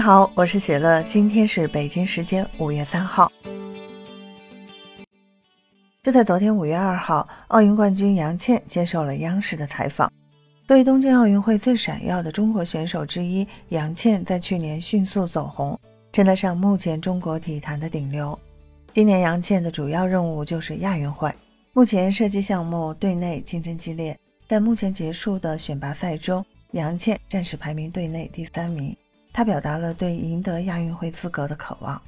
好，我是喜乐，今天是北京时间五月三号。就在昨天五月二号，奥运冠军杨倩接受了央视的采访。作为东京奥运会最闪耀的中国选手之一，杨倩在去年迅速走红，称得上目前中国体坛的顶流。今年杨倩的主要任务就是亚运会。目前射击项目队内竞争激烈，在目前结束的选拔赛中，杨倩暂时排名队内第三名。他表达了对赢得亚运会资格的渴望。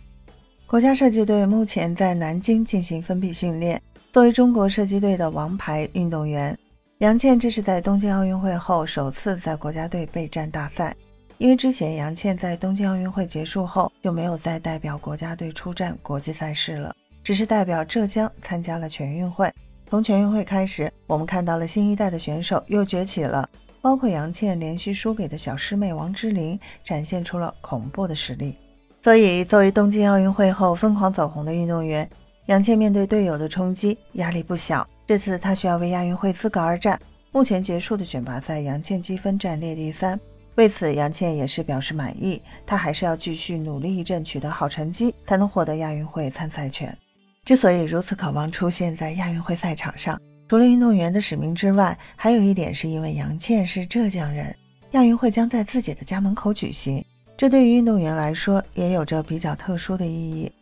国家射击队目前在南京进行封闭训练。作为中国射击队的王牌运动员，杨倩这是在东京奥运会后首次在国家队备战大赛。因为之前杨倩在东京奥运会结束后就没有再代表国家队出战国际赛事了，只是代表浙江参加了全运会。从全运会开始，我们看到了新一代的选手又崛起了，包括杨倩连续输给的小师妹王之琳，展现出了恐怖的实力。所以，作为东京奥运会后疯狂走红的运动员，杨倩面对队友的冲击，压力不小。这次她需要为亚运会资格而战。目前结束的选拔赛，杨倩积分暂列第三。为此，杨倩也是表示满意，她还是要继续努力一阵，取得好成绩，才能获得亚运会参赛权。之所以如此渴望出现在亚运会赛场上，除了运动员的使命之外，还有一点是因为杨倩是浙江人，亚运会将在自己的家门口举行，这对于运动员来说也有着比较特殊的意义。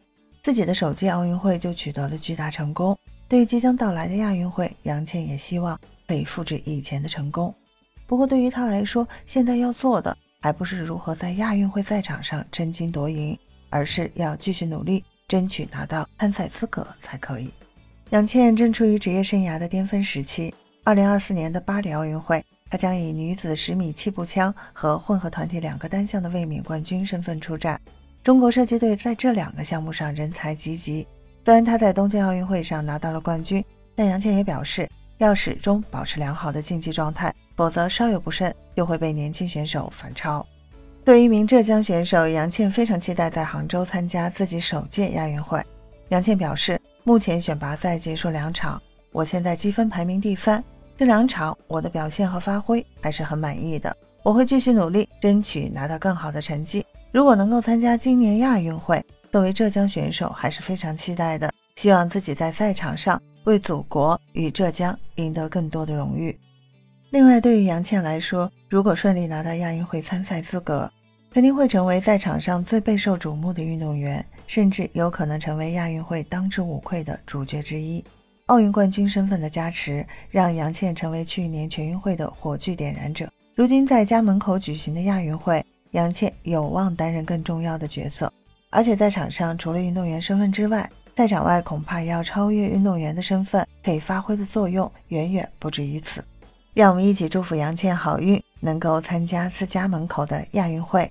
自己的首届奥运会就取得了巨大成功，对于即将到来的亚运会，杨倩也希望可以复制以前的成功。不过对于她来说，现在要做的还不是如何在亚运会赛场上争金夺银，而是要继续努力。争取拿到参赛资格才可以。杨倩正处于职业生涯的巅峰时期。二零二四年的巴黎奥运会，她将以女子十米气步枪和混合团体两个单项的卫冕冠军身份出战。中国射击队在这两个项目上人才济济。虽然她在东京奥运会上拿到了冠军，但杨倩也表示要始终保持良好的竞技状态，否则稍有不慎就会被年轻选手反超。作为一名浙江选手，杨倩非常期待在杭州参加自己首届亚运会。杨倩表示，目前选拔赛结束两场，我现在积分排名第三，这两场我的表现和发挥还是很满意的。我会继续努力，争取拿到更好的成绩。如果能够参加今年亚运会，作为浙江选手还是非常期待的。希望自己在赛场上为祖国与浙江赢得更多的荣誉。另外，对于杨倩来说，如果顺利拿到亚运会参赛资格，肯定会成为在场上最备受瞩目的运动员，甚至有可能成为亚运会当之无愧的主角之一。奥运冠军身份的加持，让杨倩成为去年全运会的火炬点燃者。如今在家门口举行的亚运会，杨倩有望担任更重要的角色。而且在场上，除了运动员身份之外，赛场外恐怕要超越运动员的身份，可以发挥的作用远远不止于此。让我们一起祝福杨倩好运，能够参加自家门口的亚运会，